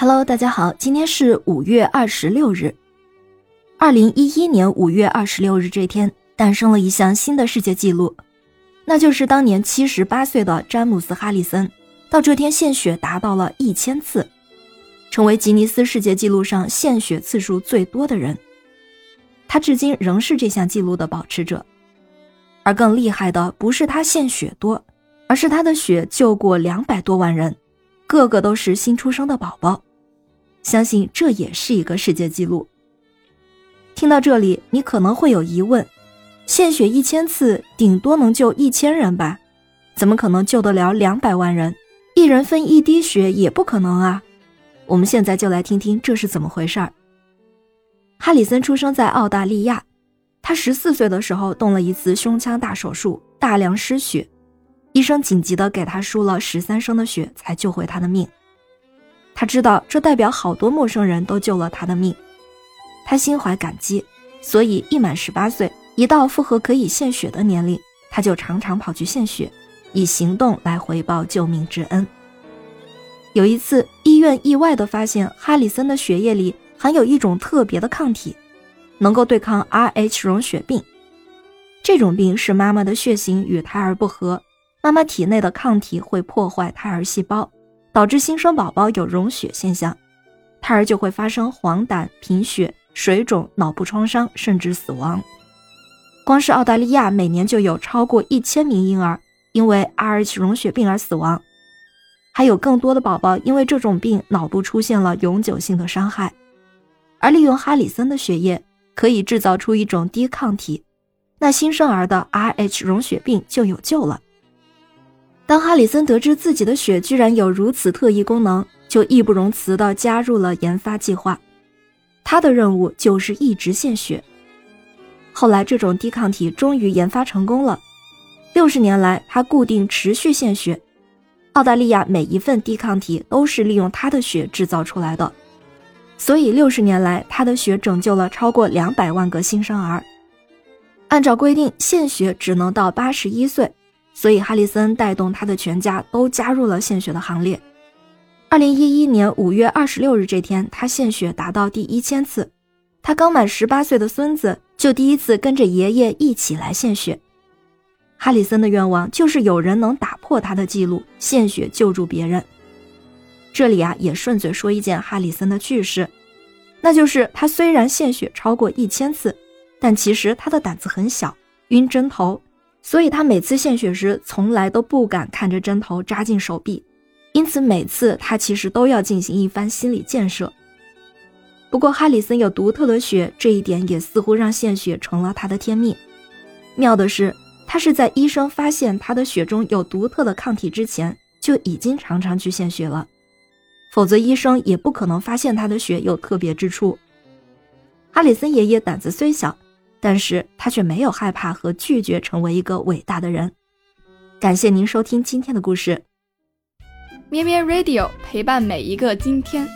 Hello，大家好，今天是五月二十六日。二零一一年五月二十六日这天，诞生了一项新的世界纪录，那就是当年七十八岁的詹姆斯·哈里森，到这天献血达到了一千次，成为吉尼斯世界纪录上献血次数最多的人。他至今仍是这项纪录的保持者。而更厉害的不是他献血多，而是他的血救过两百多万人，个个都是新出生的宝宝。相信这也是一个世界纪录。听到这里，你可能会有疑问：献血一千次，顶多能救一千人吧？怎么可能救得了两百万人？一人分一滴血也不可能啊！我们现在就来听听这是怎么回事儿。哈里森出生在澳大利亚，他十四岁的时候动了一次胸腔大手术，大量失血，医生紧急的给他输了十三升的血，才救回他的命。他知道这代表好多陌生人都救了他的命，他心怀感激，所以一满十八岁，一到符合可以献血的年龄，他就常常跑去献血，以行动来回报救命之恩。有一次，医院意外地发现哈里森的血液里含有一种特别的抗体，能够对抗 Rh 溶血病。这种病是妈妈的血型与胎儿不合，妈妈体内的抗体会破坏胎儿细胞。导致新生宝宝有溶血现象，胎儿就会发生黄疸、贫血、水肿、脑部创伤，甚至死亡。光是澳大利亚每年就有超过一千名婴儿因为 Rh 溶血病而死亡，还有更多的宝宝因为这种病脑部出现了永久性的伤害。而利用哈里森的血液可以制造出一种低抗体，那新生儿的 Rh 溶血病就有救了。当哈里森得知自己的血居然有如此特异功能，就义不容辞地加入了研发计划。他的任务就是一直献血。后来，这种低抗体终于研发成功了。六十年来，他固定持续献血。澳大利亚每一份低抗体都是利用他的血制造出来的，所以六十年来，他的血拯救了超过两百万个新生儿。按照规定，献血只能到八十一岁。所以，哈里森带动他的全家都加入了献血的行列。二零一一年五月二十六日这天，他献血达到第一千次。他刚满十八岁的孙子就第一次跟着爷爷一起来献血。哈里森的愿望就是有人能打破他的记录，献血救助别人。这里啊，也顺嘴说一件哈里森的趣事，那就是他虽然献血超过一千次，但其实他的胆子很小，晕针头。所以他每次献血时，从来都不敢看着针头扎进手臂，因此每次他其实都要进行一番心理建设。不过哈里森有独特的血，这一点也似乎让献血成了他的天命。妙的是，他是在医生发现他的血中有独特的抗体之前，就已经常常去献血了，否则医生也不可能发现他的血有特别之处。哈里森爷爷胆子虽小。但是他却没有害怕和拒绝成为一个伟大的人。感谢您收听今天的故事，咩咩 Radio 陪伴每一个今天。